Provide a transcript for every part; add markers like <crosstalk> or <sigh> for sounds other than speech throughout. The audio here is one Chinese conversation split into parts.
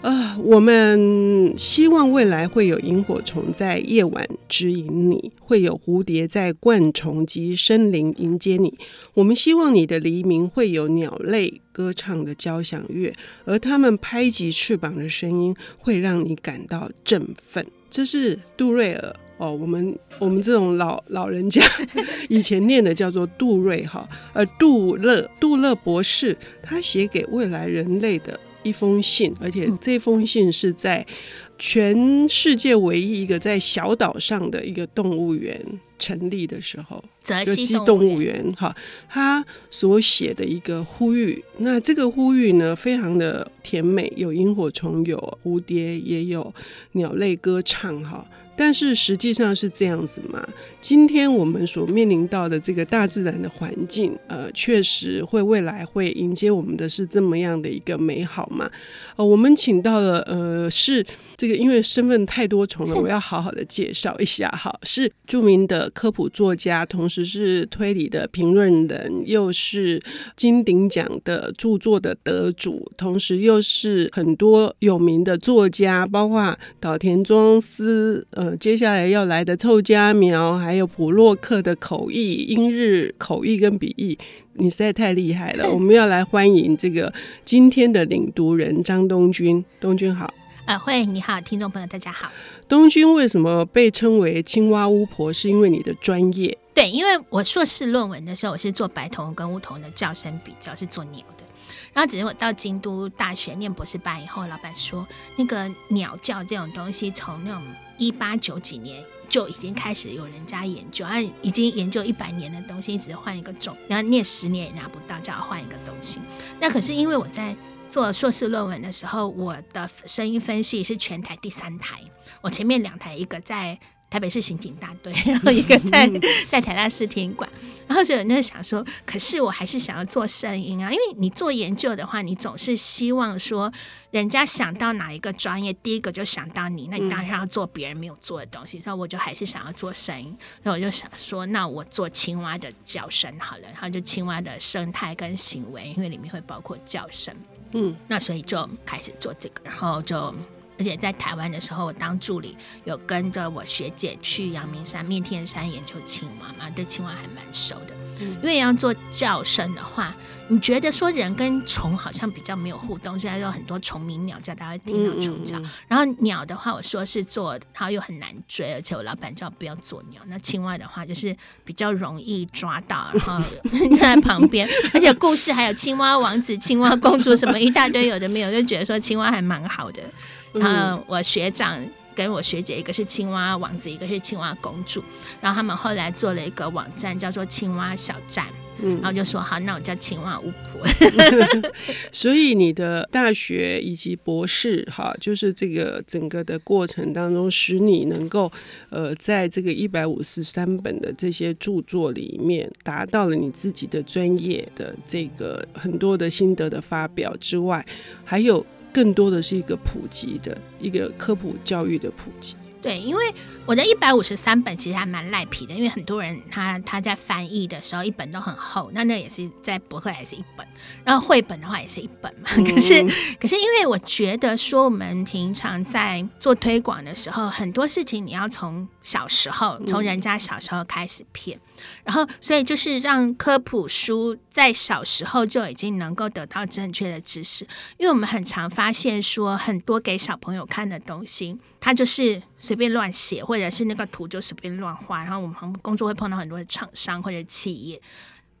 啊、我们希望未来会有萤火虫在夜晚指引你，会有蝴蝶在灌丛及森林迎接你。我们希望你的黎明会有鸟类歌唱的交响乐，而他们拍击翅膀的声音会让你感到振奋。这是杜瑞尔哦，我们我们这种老老人家以前念的叫做杜瑞哈，呃杜勒杜勒博士他写给未来人类的。一封信，而且这封信是在全世界唯一一个在小岛上的一个动物园成立的时候，泽西动物园哈，他所写的一个呼吁。那这个呼吁呢，非常的甜美，有萤火虫，有蝴蝶，也有鸟类歌唱哈。但是实际上是这样子嘛？今天我们所面临到的这个大自然的环境，呃，确实会未来会迎接我们的是这么样的一个美好嘛？呃，我们请到了呃，是这个因为身份太多重了，<laughs> 我要好好的介绍一下哈，是著名的科普作家，同时是推理的评论人，又是金鼎奖的著作的得主，同时又是很多有名的作家，包括岛田庄司呃。接下来要来的凑佳苗，还有普洛克的口译、英日口译跟笔译，你实在太厉害了！<laughs> 我们要来欢迎这个今天的领读人张东君。东君好，啊，慧你好，听众朋友大家好。东君为什么被称为青蛙巫婆？是因为你的专业？对，因为我硕士论文的时候，我是做白头跟乌头的叫声比较，是做鸟的。然后只是我到京都大学念博士班以后，老板说那个鸟叫这种东西，从那种一八九几年就已经开始有人家研究，啊，已经研究一百年的东西，一直换一个种，然后念十年也拿不到，就要换一个东西。那可是因为我在做硕士论文的时候，我的声音分析是全台第三台，我前面两台一个在。台北市刑警大队，<laughs> 然后一个在 <laughs> 在台大视听馆，然后就有人就想说，可是我还是想要做声音啊，因为你做研究的话，你总是希望说，人家想到哪一个专业，第一个就想到你，那你当然要做别人没有做的东西。所以我就还是想要做声音，所以我就想说，那我做青蛙的叫声好了，然后就青蛙的生态跟行为，因为里面会包括叫声，嗯，那所以就开始做这个，然后就。而且在台湾的时候，我当助理，有跟着我学姐去阳明山、面天山研究青蛙嘛，对青蛙还蛮熟的。嗯，因为要做叫声的话，你觉得说人跟虫好像比较没有互动，所以说很多虫鸣鸟叫，大家会听到虫叫。然后鸟的话，我说是做，它又很难追，而且我老板叫我不要做鸟。那青蛙的话，就是比较容易抓到，然后 <laughs> 在旁边，而且故事还有青蛙王子、青蛙公主什么一大堆，有的没有，就觉得说青蛙还蛮好的。然后我学长跟我学姐，一个是青蛙王子，一个是青蛙公主。然后他们后来做了一个网站，叫做青蛙小站。嗯，然后就说好，那我叫青蛙巫婆。<laughs> 所以你的大学以及博士，哈，就是这个整个的过程当中，使你能够呃，在这个一百五十三本的这些著作里面，达到了你自己的专业的这个很多的心得的发表之外，还有。更多的是一个普及的一个科普教育的普及。对，因为我的一百五十三本其实还蛮赖皮的，因为很多人他他在翻译的时候一本都很厚，那那也是在博客来也是一本，然后绘本的话也是一本嘛。可是可是因为我觉得说我们平常在做推广的时候，很多事情你要从小时候从人家小时候开始骗。然后，所以就是让科普书在小时候就已经能够得到正确的知识，因为我们很常发现说，很多给小朋友看的东西，他就是随便乱写，或者是那个图就随便乱画。然后我们工作会碰到很多的厂商或者企业，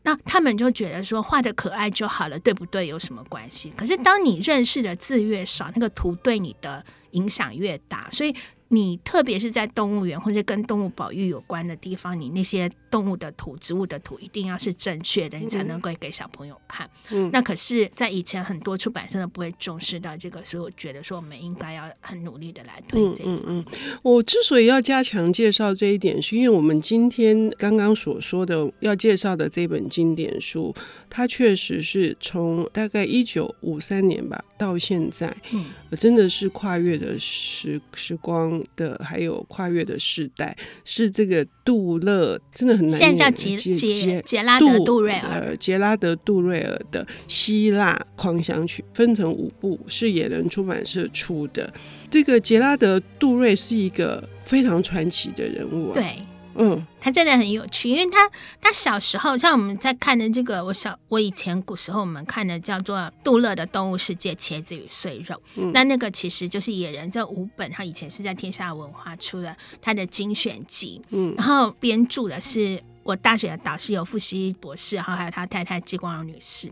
那他们就觉得说画的可爱就好了，对不对？有什么关系？可是当你认识的字越少，那个图对你的影响越大，所以。你特别是在动物园或者跟动物保育有关的地方，你那些动物的图、植物的图一定要是正确的，你才能够给小朋友看。嗯，那可是，在以前很多出版社都不会重视到这个，所以我觉得说我们应该要很努力的来推这一。嗯嗯，我之所以要加强介绍这一点，是因为我们今天刚刚所说的要介绍的这本经典书，它确实是从大概一九五三年吧到现在，嗯，真的是跨越的时时光的，还有跨越的世代，是这个杜勒真的很难念。现在叫杰杰杰拉德杜瑞尔，呃，杰拉德杜瑞尔的希腊狂想曲分成五部，是野人出版社出的。这个杰拉德杜瑞是一个非常传奇的人物啊。对。嗯，他真的很有趣，因为他他小时候，像我们在看的这个，我小我以前古时候我们看的叫做杜勒的《动物世界：茄子与碎肉》，嗯，那那个其实就是野人这五本，他以前是在天下文化出的他的精选集，嗯，然后编著的是我大学的导师有富西博士，然后还有他太太季光荣女士，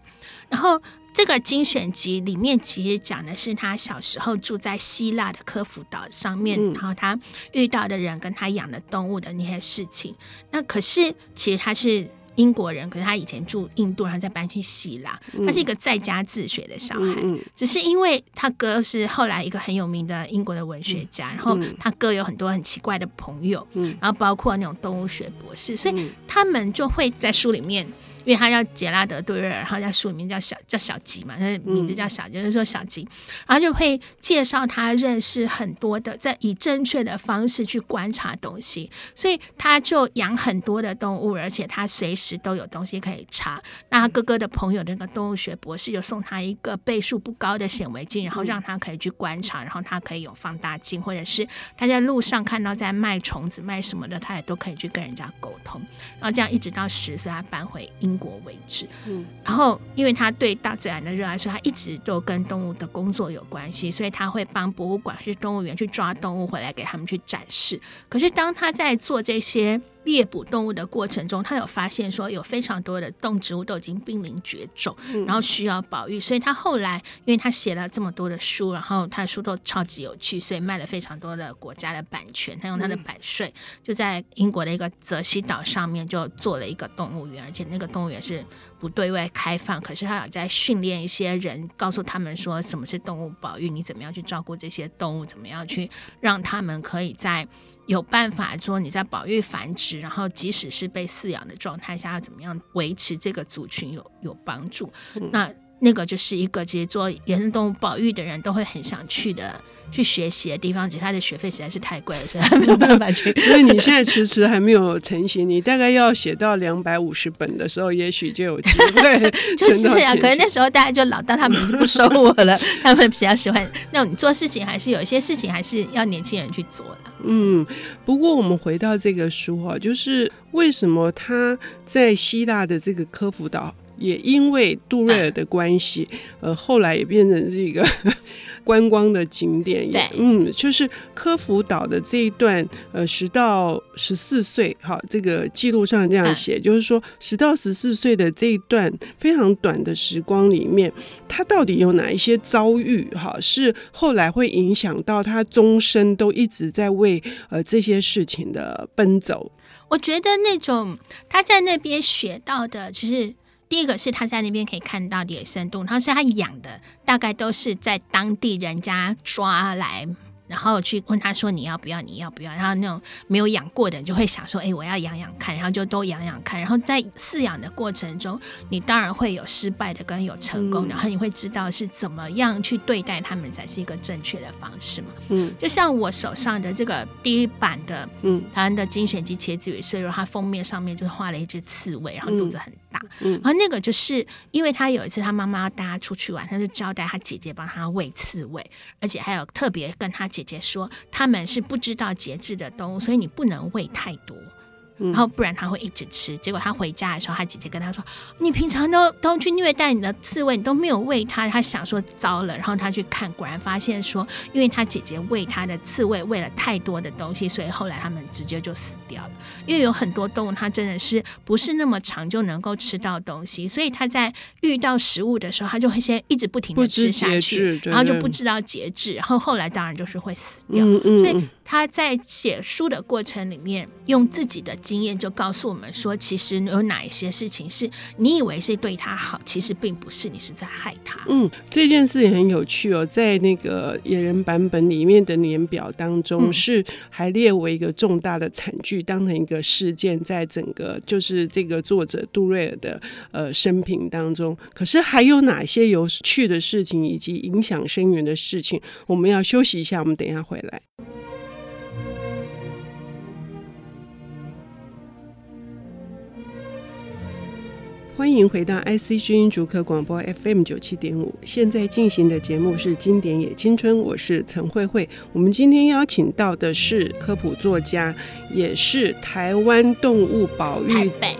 然后。这个精选集里面其实讲的是他小时候住在希腊的科孚岛上面，嗯，然后他遇到的人跟他养的动物的那些事情。那可是其实他是英国人，可是他以前住印度，然后再搬去希腊。他是一个在家自学的小孩，嗯，只是因为他哥是后来一个很有名的英国的文学家，然后他哥有很多很奇怪的朋友，然后包括那种动物学博士，所以他们就会在书里面。因为他叫杰拉德·杜瑞尔，然后在书里面叫小叫小吉嘛，他名字叫小吉，就是说小吉，然后就会介绍他认识很多的，在以正确的方式去观察东西，所以他就养很多的动物，而且他随时都有东西可以查。那他哥哥的朋友那个动物学博士就送他一个倍数不高的显微镜，然后让他可以去观察，然后他可以有放大镜，或者是他在路上看到在卖虫子卖什么的，他也都可以去跟人家沟通。然后这样一直到十岁，他搬回英。国为止，嗯，然后因为他对大自然的热爱，所以他一直都跟动物的工作有关系，所以他会帮博物馆、去动物园去抓动物回来给他们去展示。可是当他在做这些。猎捕动物的过程中，他有发现说有非常多的动植物都已经濒临绝种，然后需要保育。所以他后来，因为他写了这么多的书，然后他的书都超级有趣，所以卖了非常多的国家的版权。他用他的版税，就在英国的一个泽西岛上面就做了一个动物园，而且那个动物园是不对外开放。可是他有在训练一些人，告诉他们说什么是动物保育，你怎么样去照顾这些动物，怎么样去让他们可以在。有办法说你在保育繁殖，然后即使是被饲养的状态下，要怎么样维持这个族群有有帮助？嗯、那那个就是一个其实做野生动物保育的人都会很想去的。去学习的地方，其实他的学费实在是太贵了，所以他没有办法去。<laughs> 所以你现在迟迟还没有成型，你大概要写到两百五十本的时候，也许就有机会。就 <laughs> 是啊，可能那时候大家就老到他们就不收我了，他们比较喜欢那种你做事情，还是有一些事情还是要年轻人去做的。嗯，不过我们回到这个书哈，就是为什么他在希腊的这个科孚岛，也因为杜瑞尔的关系，呃，后来也变成是一个。<laughs> 观光的景点也，嗯，就是科孚岛的这一段，呃，十到十四岁，哈，这个记录上这样写，就是说十到十四岁的这一段非常短的时光里面，他到底有哪一些遭遇，哈，是后来会影响到他终身都一直在为呃这些事情的奔走。我觉得那种他在那边学到的，就是。第一个是他在那边可以看到野生动物，他说他养的大概都是在当地人家抓来。然后去问他说，你要不要？你要不要？然后那种没有养过的人就会想说，哎，我要养养看，然后就都养养看。然后在饲养的过程中，你当然会有失败的跟有成功，然后你会知道是怎么样去对待他们才是一个正确的方式嘛。嗯，就像我手上的这个第一版的，嗯，台湾的精选集《茄子与碎肉》，它封面上面就画了一只刺猬，然后肚子很大。嗯，然后那个就是因为他有一次他妈妈要带他出去玩，他就交代他姐姐帮他喂刺猬，而且还有特别跟他。姐姐说他们是不知道节制的动物，所以你不能喂太多。然后不然他会一直吃，结果他回家的时候，他姐姐跟他说：“你平常都都去虐待你的刺猬，你都没有喂它。”他想说糟了，然后他去看，果然发现说，因为他姐姐喂他的刺猬喂了太多的东西，所以后来他们直接就死掉了。因为有很多动物，它真的是不是那么长就能够吃到东西，所以他在遇到食物的时候，他就会先一直不停的吃下去，然后就不知道节制，然后后来当然就是会死掉。嗯嗯、所以他在写书的过程里面，用自己的经验就告诉我们说，其实有哪一些事情是你以为是对他好，其实并不是，你是在害他。嗯，这件事也很有趣哦，在那个野人版本里面的年表当中，是还列为一个重大的惨剧，当成一个事件，在整个就是这个作者杜瑞尔的呃生平当中。可是还有哪些有趣的事情，以及影响深远的事情？我们要休息一下，我们等一下回来。欢迎回到 IC 之音竹科广播 FM 九七点五，现在进行的节目是《经典也青春》，我是陈慧慧。我们今天邀请到的是科普作家，也是台湾动物保育台北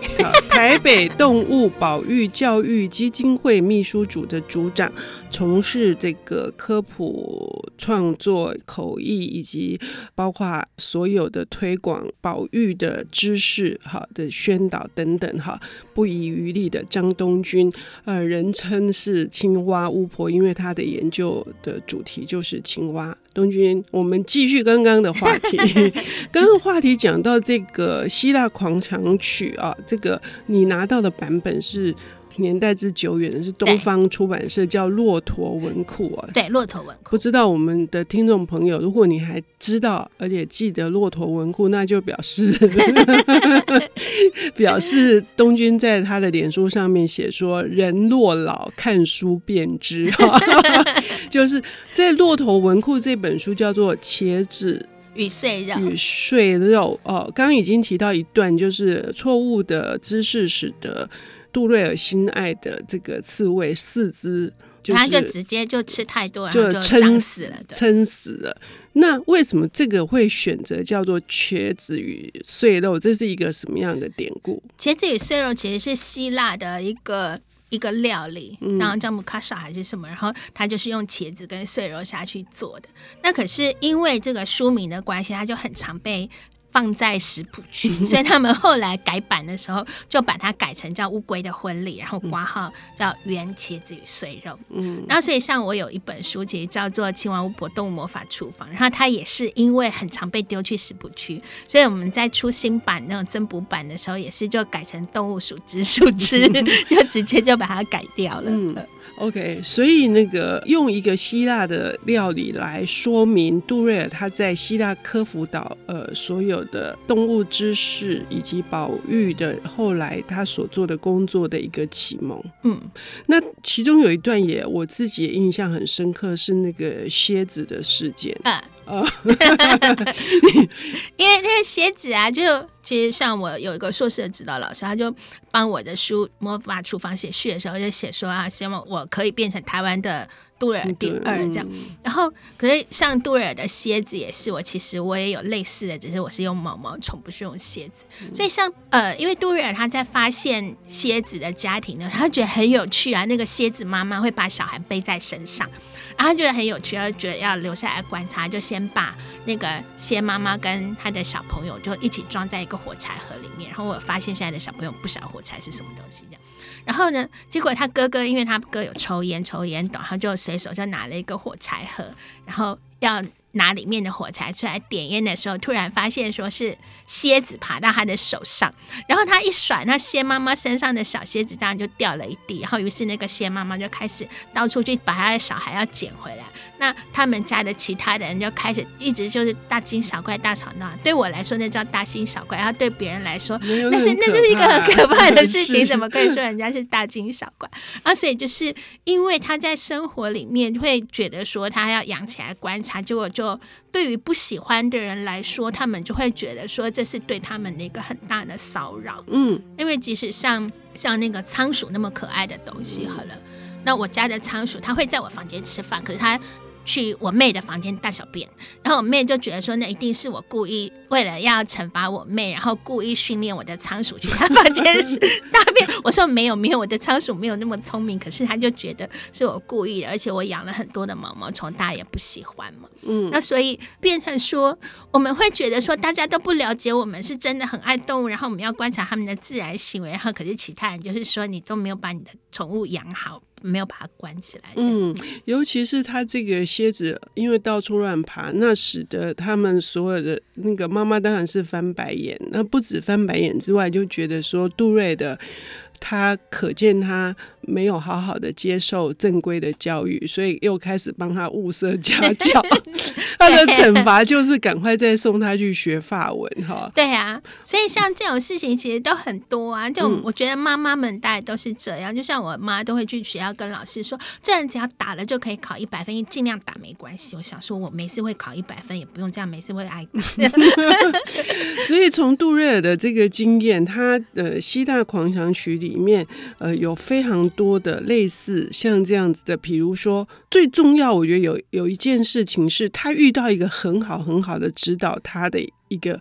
台北动物保育教育基金会秘书组的组长，从事这个科普创作、口译以及包括所有的推广保育的知识、哈的宣导等等，哈不遗余力。的张东君，呃，人称是青蛙巫婆，因为他的研究的主题就是青蛙。东君，我们继续刚刚的话题，<laughs> 刚刚话题讲到这个希腊狂想曲啊，这个你拿到的版本是。年代之久远的是东方出版社叫骆驼文库啊，对，骆驼文库。不知道我们的听众朋友，如果你还知道而且记得骆驼文库，<laughs> 那就表示 <laughs> 表示东君在他的脸书上面写说：“人若老，看书便知。<laughs> ”就是在骆驼文库这本书叫做《茄子与碎肉》与碎肉哦，刚刚已经提到一段，就是错误的知识使得。杜瑞尔心爱的这个刺猬四肢，他就直接就吃太多，就撑死了，撑死了。那为什么这个会选择叫做茄子与碎肉？这是一个什么样的典故？茄子与碎肉其实是希腊的一个一个料理，嗯、然后叫姆卡莎还是什么，然后他就是用茄子跟碎肉下去做的。那可是因为这个书名的关系，他就很常被。放在食谱区，<laughs> 所以他们后来改版的时候，就把它改成叫《乌龟的婚礼》，然后挂号叫《圆茄子与碎肉》。嗯，然后所以像我有一本书，其实叫做《青蛙巫婆动物魔法厨房》，然后它也是因为很常被丢去食谱区，所以我们在出新版那种增补版的时候，也是就改成动物属知属知，<laughs> 就直接就把它改掉了。嗯 OK，所以那个用一个希腊的料理来说明杜瑞尔他在希腊科孚岛呃所有的动物知识以及保育的后来他所做的工作的一个启蒙。嗯，那其中有一段也我自己也印象很深刻，是那个蝎子的事件。啊哦，<laughs> 因为那个蝎子啊，就其实像我有一个硕士的指导老师，他就帮我的书《魔法厨房》写序的时候，就写说啊，希望我可以变成台湾的。杜尔第二这样，然后可是像杜尔的蝎子也是我，其实我也有类似的，只是我是用毛毛虫，不是用蝎子。所以像呃，因为杜瑞尔他在发现蝎子的家庭呢，他觉得很有趣啊。那个蝎子妈妈会把小孩背在身上，然后他觉得很有趣，他觉得要留下来观察，就先把那个蝎妈妈跟他的小朋友就一起装在一个火柴盒里面。然后我发现现在的小朋友不晓得火柴是什么东西这样。然后呢，结果他哥哥，因为他哥有抽烟，抽烟懂，他就随手就拿了一个火柴盒，然后要。拿里面的火柴出来点烟的时候，突然发现说是蝎子爬到他的手上，然后他一甩，那蝎妈妈身上的小蝎子当然就掉了一地，然后于是那个蝎妈妈就开始到处去把他的小孩要捡回来。那他们家的其他的人就开始一直就是大惊小怪、大吵闹。对我来说那叫大惊小怪，然后对别人来说那是那是一个很可怕的事情，怎么可以说人家是大惊小怪？啊，所以就是因为他在生活里面会觉得说他要养起来观察，结果就。对于不喜欢的人来说，他们就会觉得说这是对他们的一个很大的骚扰。嗯，因为即使像像那个仓鼠那么可爱的东西，好了，那我家的仓鼠它会在我房间吃饭，可是它。去我妹的房间大小便，然后我妹就觉得说，那一定是我故意为了要惩罚我妹，然后故意训练我的仓鼠去她房间大便。我说没有没有，我的仓鼠没有那么聪明，可是她就觉得是我故意的，而且我养了很多的毛毛虫，大家也不喜欢嘛。嗯，那所以变成说，我们会觉得说，大家都不了解我们是真的很爱动物，然后我们要观察他们的自然行为，然后可是其他人就是说，你都没有把你的宠物养好。没有把它关起来。嗯，尤其是他这个蝎子，因为到处乱爬，那使得他们所有的那个妈妈当然是翻白眼。那不止翻白眼之外，就觉得说杜瑞的。他可见他没有好好的接受正规的教育，所以又开始帮他物色家教。<laughs> <laughs> 他的惩罚就是赶快再送他去学法文哈。对啊，所以像这种事情其实都很多啊。就我觉得妈妈们大概都是这样，就像我妈都会去学校跟老师说，这人只要打了就可以考一百分，尽量打没关系。我想说，我每次会考一百分，也不用这样，每次会挨。<laughs> 所以从杜瑞尔的这个经验，他的《希腊狂想曲》里。里面呃有非常多的类似像这样子的，比如说最重要，我觉得有有一件事情是他遇到一个很好很好的指导他的一个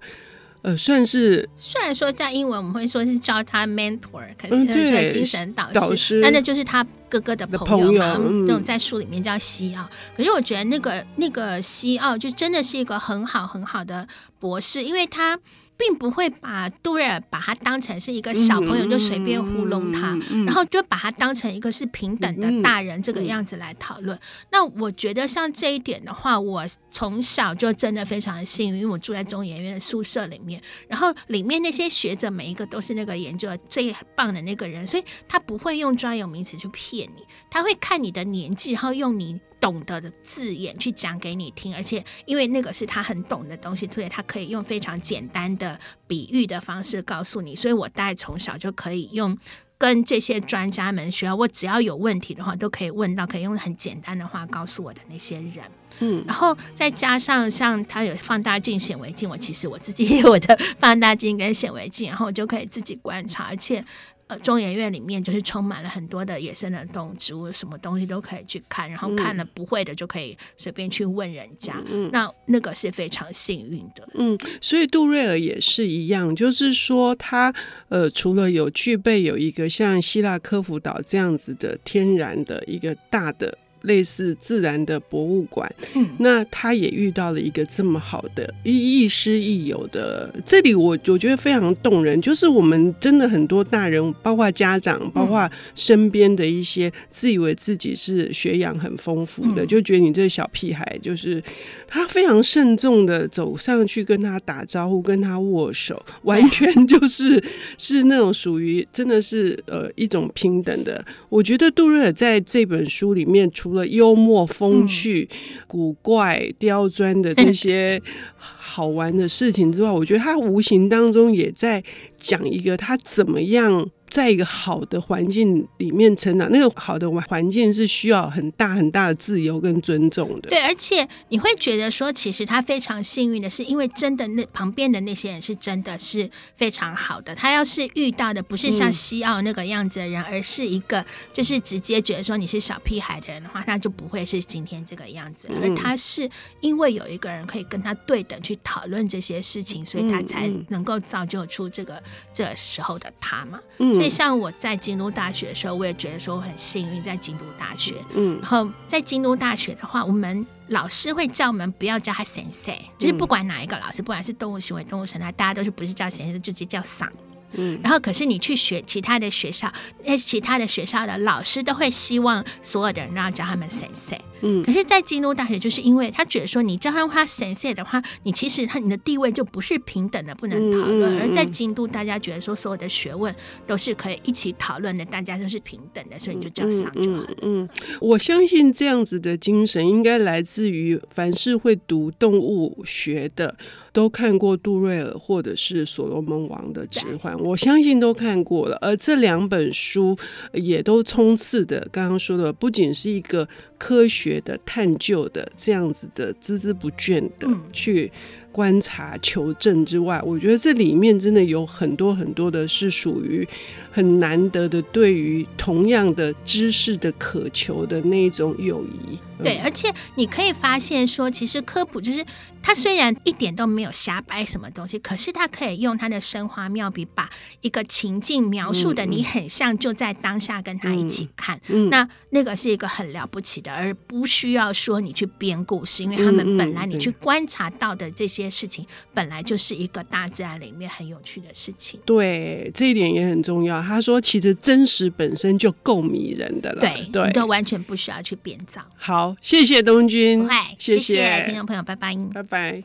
呃，算是虽然说在英文我们会说是叫他 mentor，可是是精神导师，导师，但那就是他哥哥的朋友嘛，那种在书里面叫西奥。可是我觉得那个那个西奥就真的是一个很好很好的博士，因为他。并不会把杜瑞尔把他当成是一个小朋友，就随便糊弄他，然后就把他当成一个是平等的大人这个样子来讨论。那我觉得像这一点的话，我从小就真的非常的幸运，因为我住在中研院的宿舍里面，然后里面那些学者每一个都是那个研究最棒的那个人，所以他不会用专有名词去骗你，他会看你的年纪，然后用你。懂得的字眼去讲给你听，而且因为那个是他很懂的东西，所以他可以用非常简单的比喻的方式告诉你。所以我大概从小就可以用跟这些专家们学，我只要有问题的话都可以问到，可以用很简单的话告诉我的那些人。嗯，然后再加上像他有放大镜、显微镜，我其实我自己也有我的放大镜跟显微镜，然后我就可以自己观察，而且。呃，中研院里面就是充满了很多的野生的动物、植物，什么东西都可以去看，然后看了不会的就可以随便去问人家。嗯，那那个是非常幸运的。嗯，所以杜瑞尔也是一样，就是说他呃，除了有具备有一个像希腊科孚岛这样子的天然的一个大的。类似自然的博物馆，嗯，那他也遇到了一个这么好的亦师亦友的，这里我我觉得非常动人。就是我们真的很多大人，包括家长，包括身边的一些自以为自己是学养很丰富的，就觉得你这个小屁孩，就是他非常慎重的走上去跟他打招呼，跟他握手，完全就是 <laughs> 是那种属于真的是呃一种平等的。我觉得杜瑞尔在这本书里面除了幽默、风趣、古怪、刁钻的这些 <laughs> 好玩的事情之外，我觉得他无形当中也在讲一个他怎么样。在一个好的环境里面成长，那个好的环境是需要很大很大的自由跟尊重的。对，而且你会觉得说，其实他非常幸运的是，因为真的那旁边的那些人是真的是非常好的。他要是遇到的不是像西奥那个样子的人，嗯、而是一个就是直接觉得说你是小屁孩的人的话，那就不会是今天这个样子。而他是因为有一个人可以跟他对等去讨论这些事情，所以他才能够造就出这个这时候的他嘛。嗯。所以，像我在京都大学的时候，我也觉得说我很幸运在京都大学。嗯，然后在京都大学的话，我们老师会叫我们不要叫他先生，就是不管哪一个老师，不管是动物行为、动物生态，大家都是不是叫先生，就直接叫嗓。嗯，然后可是你去学其他的学校，那其他的学校的老师都会希望所有的人都要叫他们先生。嗯，可是，在京都大学，就是因为他觉得说，你叫他他先生的话，你其实他你的地位就不是平等的，不能讨论。嗯嗯、而在京都，大家觉得说，所有的学问都是可以一起讨论的，大家都是平等的，所以你就叫上就好了。嗯，嗯，我相信这样子的精神应该来自于凡是会读动物学的，都看过杜瑞尔或者是所罗门王的指环，我相信都看过了。而这两本书也都冲刺的，刚刚说的不仅是一个科学的探究的这样子的孜孜不倦的去观察求证之外，我觉得这里面真的有很多很多的是属于很难得的对于同样的知识的渴求的那种友谊。对，而且你可以发现说，其实科普就是他虽然一点都没有瞎掰什么东西，可是他可以用他的生花妙笔把一个情境描述的你很像就在当下跟他一起看。嗯，那那个是一个很了不起的，而不需要说你去编故事，因为他们本来你去观察到的这些。些事情本来就是一个大自然里面很有趣的事情。对，这一点也很重要。他说，其实真实本身就够迷人的了。对，对，你都完全不需要去编造。好，谢谢东君，谢谢，谢谢听众朋友，拜拜，拜拜。